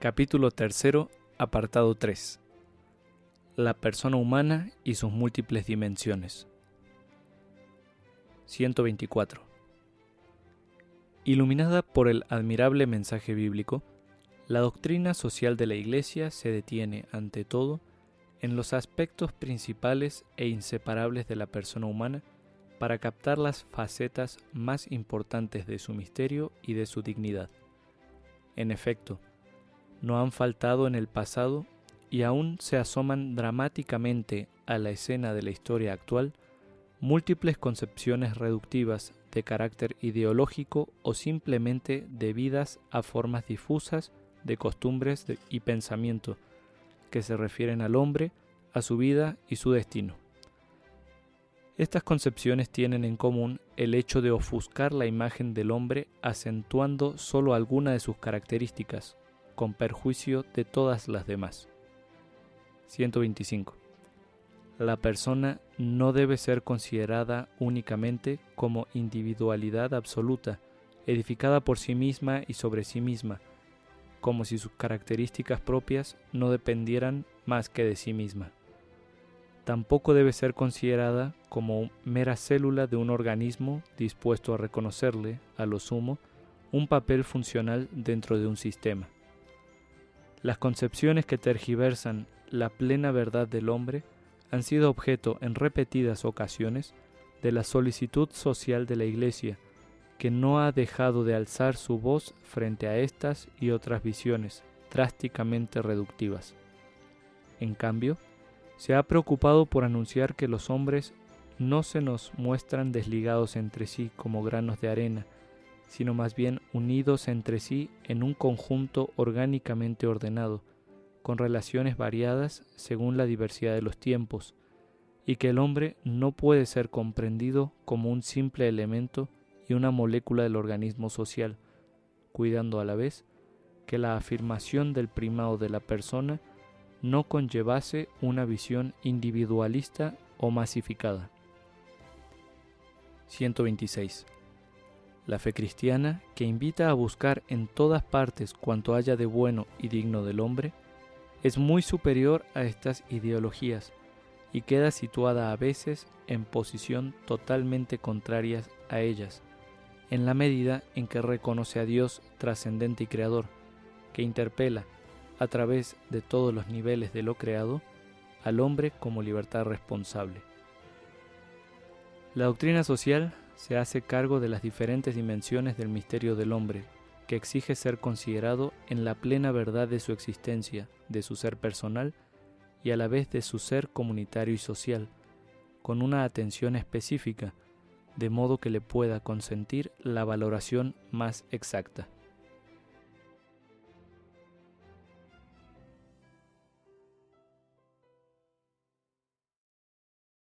Capítulo 3, apartado 3. La persona humana y sus múltiples dimensiones. 124. Iluminada por el admirable mensaje bíblico, la doctrina social de la Iglesia se detiene, ante todo, en los aspectos principales e inseparables de la persona humana para captar las facetas más importantes de su misterio y de su dignidad. En efecto, no han faltado en el pasado y aún se asoman dramáticamente a la escena de la historia actual múltiples concepciones reductivas de carácter ideológico o simplemente debidas a formas difusas de costumbres y pensamiento que se refieren al hombre, a su vida y su destino. Estas concepciones tienen en común el hecho de ofuscar la imagen del hombre acentuando solo alguna de sus características, con perjuicio de todas las demás. 125. La persona no debe ser considerada únicamente como individualidad absoluta, edificada por sí misma y sobre sí misma, como si sus características propias no dependieran más que de sí misma. Tampoco debe ser considerada como mera célula de un organismo dispuesto a reconocerle, a lo sumo, un papel funcional dentro de un sistema. Las concepciones que tergiversan la plena verdad del hombre han sido objeto en repetidas ocasiones de la solicitud social de la Iglesia, que no ha dejado de alzar su voz frente a estas y otras visiones drásticamente reductivas. En cambio, se ha preocupado por anunciar que los hombres no se nos muestran desligados entre sí como granos de arena, sino más bien unidos entre sí en un conjunto orgánicamente ordenado, con relaciones variadas según la diversidad de los tiempos, y que el hombre no puede ser comprendido como un simple elemento y una molécula del organismo social, cuidando a la vez que la afirmación del primado de la persona no conllevase una visión individualista o masificada. 126 la fe cristiana, que invita a buscar en todas partes cuanto haya de bueno y digno del hombre, es muy superior a estas ideologías y queda situada a veces en posición totalmente contraria a ellas, en la medida en que reconoce a Dios trascendente y creador, que interpela, a través de todos los niveles de lo creado, al hombre como libertad responsable. La doctrina social se hace cargo de las diferentes dimensiones del misterio del hombre, que exige ser considerado en la plena verdad de su existencia, de su ser personal y a la vez de su ser comunitario y social, con una atención específica, de modo que le pueda consentir la valoración más exacta.